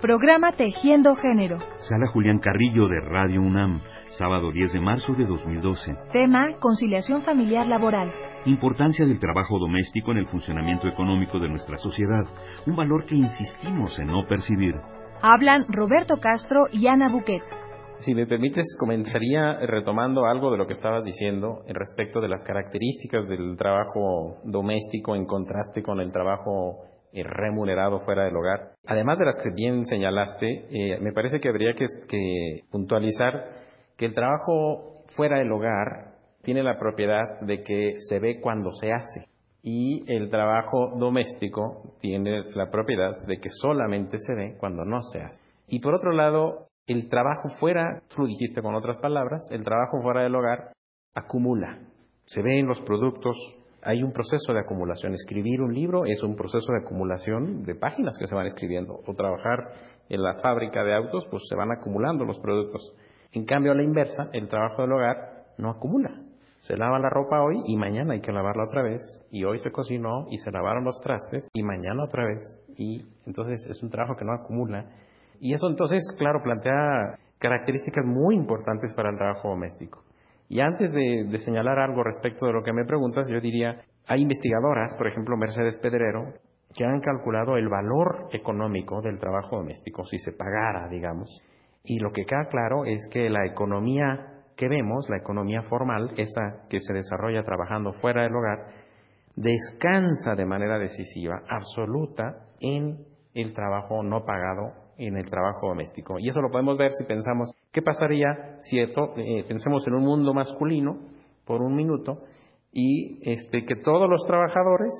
Programa Tejiendo Género. Sala Julián Carrillo de Radio UNAM, sábado 10 de marzo de 2012. Tema, conciliación familiar laboral. Importancia del trabajo doméstico en el funcionamiento económico de nuestra sociedad, un valor que insistimos en no percibir. Hablan Roberto Castro y Ana Buquet. Si me permites, comenzaría retomando algo de lo que estabas diciendo en respecto de las características del trabajo doméstico en contraste con el trabajo remunerado fuera del hogar. Además de las que bien señalaste, eh, me parece que habría que, puntualizar que el trabajo fuera del hogar tiene la propiedad de que se ve cuando se hace y el trabajo doméstico tiene la propiedad de que solamente se ve cuando no se hace. Y por otro lado, el trabajo fuera, tú lo dijiste con otras palabras, el trabajo fuera del hogar acumula. Se ve en los productos, hay un proceso de acumulación. Escribir un libro es un proceso de acumulación de páginas que se van escribiendo. O trabajar en la fábrica de autos, pues se van acumulando los productos. En cambio, a la inversa, el trabajo del hogar no acumula. Se lava la ropa hoy y mañana hay que lavarla otra vez. Y hoy se cocinó y se lavaron los trastes y mañana otra vez. Y entonces es un trabajo que no acumula. Y eso entonces, claro, plantea características muy importantes para el trabajo doméstico. Y antes de, señalar algo respecto de lo que me preguntas, yo diría, hay investigadoras, por ejemplo Mercedes Pedrero, que han calculado el valor económico del trabajo doméstico si se pagara, digamos. Y lo que queda claro es que la economía que vemos, la economía formal, esa que se desarrolla trabajando fuera del hogar, descansa de manera decisiva, absoluta, en el trabajo no pagado en el trabajo doméstico. Y eso lo podemos ver si pensamos, ¿qué pasaría si esto, eh, pensemos en un mundo masculino por un minuto y este, que todos los trabajadores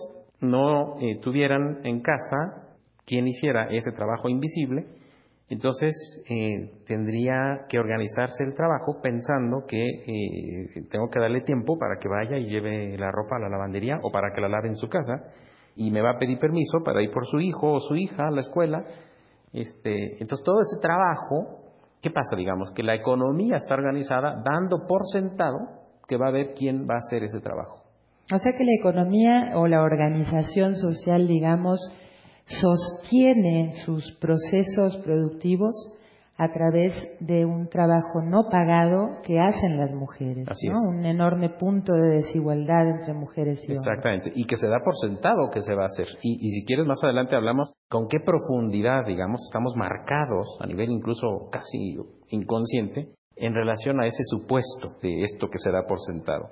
no eh, tuvieran en casa quien hiciera ese trabajo invisible? Entonces eh, tendría que organizarse el trabajo pensando que tengo que darle tiempo para que vaya y lleve la ropa a la lavandería o para que la lave en su casa y me va a pedir permiso para ir por su hijo o su hija a la escuela este, entonces, todo ese trabajo, ¿qué pasa? Digamos, que la economía está organizada dando por sentado que va a haber quién va a hacer ese trabajo. O sea que la economía o la organización social, digamos, sostiene sus procesos productivos a través de un trabajo no pagado que hacen las mujeres. Un enorme punto de desigualdad entre mujeres y hombres. Exactamente, y que se da por sentado que se va a hacer. Y, y si quieres, más adelante hablamos con qué profundidad, digamos, estamos marcados a nivel incluso casi inconsciente en relación a ese supuesto de esto que se da por sentado.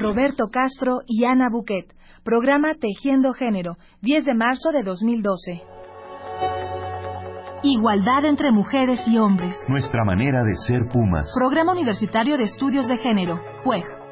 Roberto Castro y Ana Buquet, programa Tejiendo Género, 10 de marzo de 2012. Igualdad entre mujeres y hombres. Nuestra manera de ser Pumas. Programa Universitario de Estudios de Género, PUEG.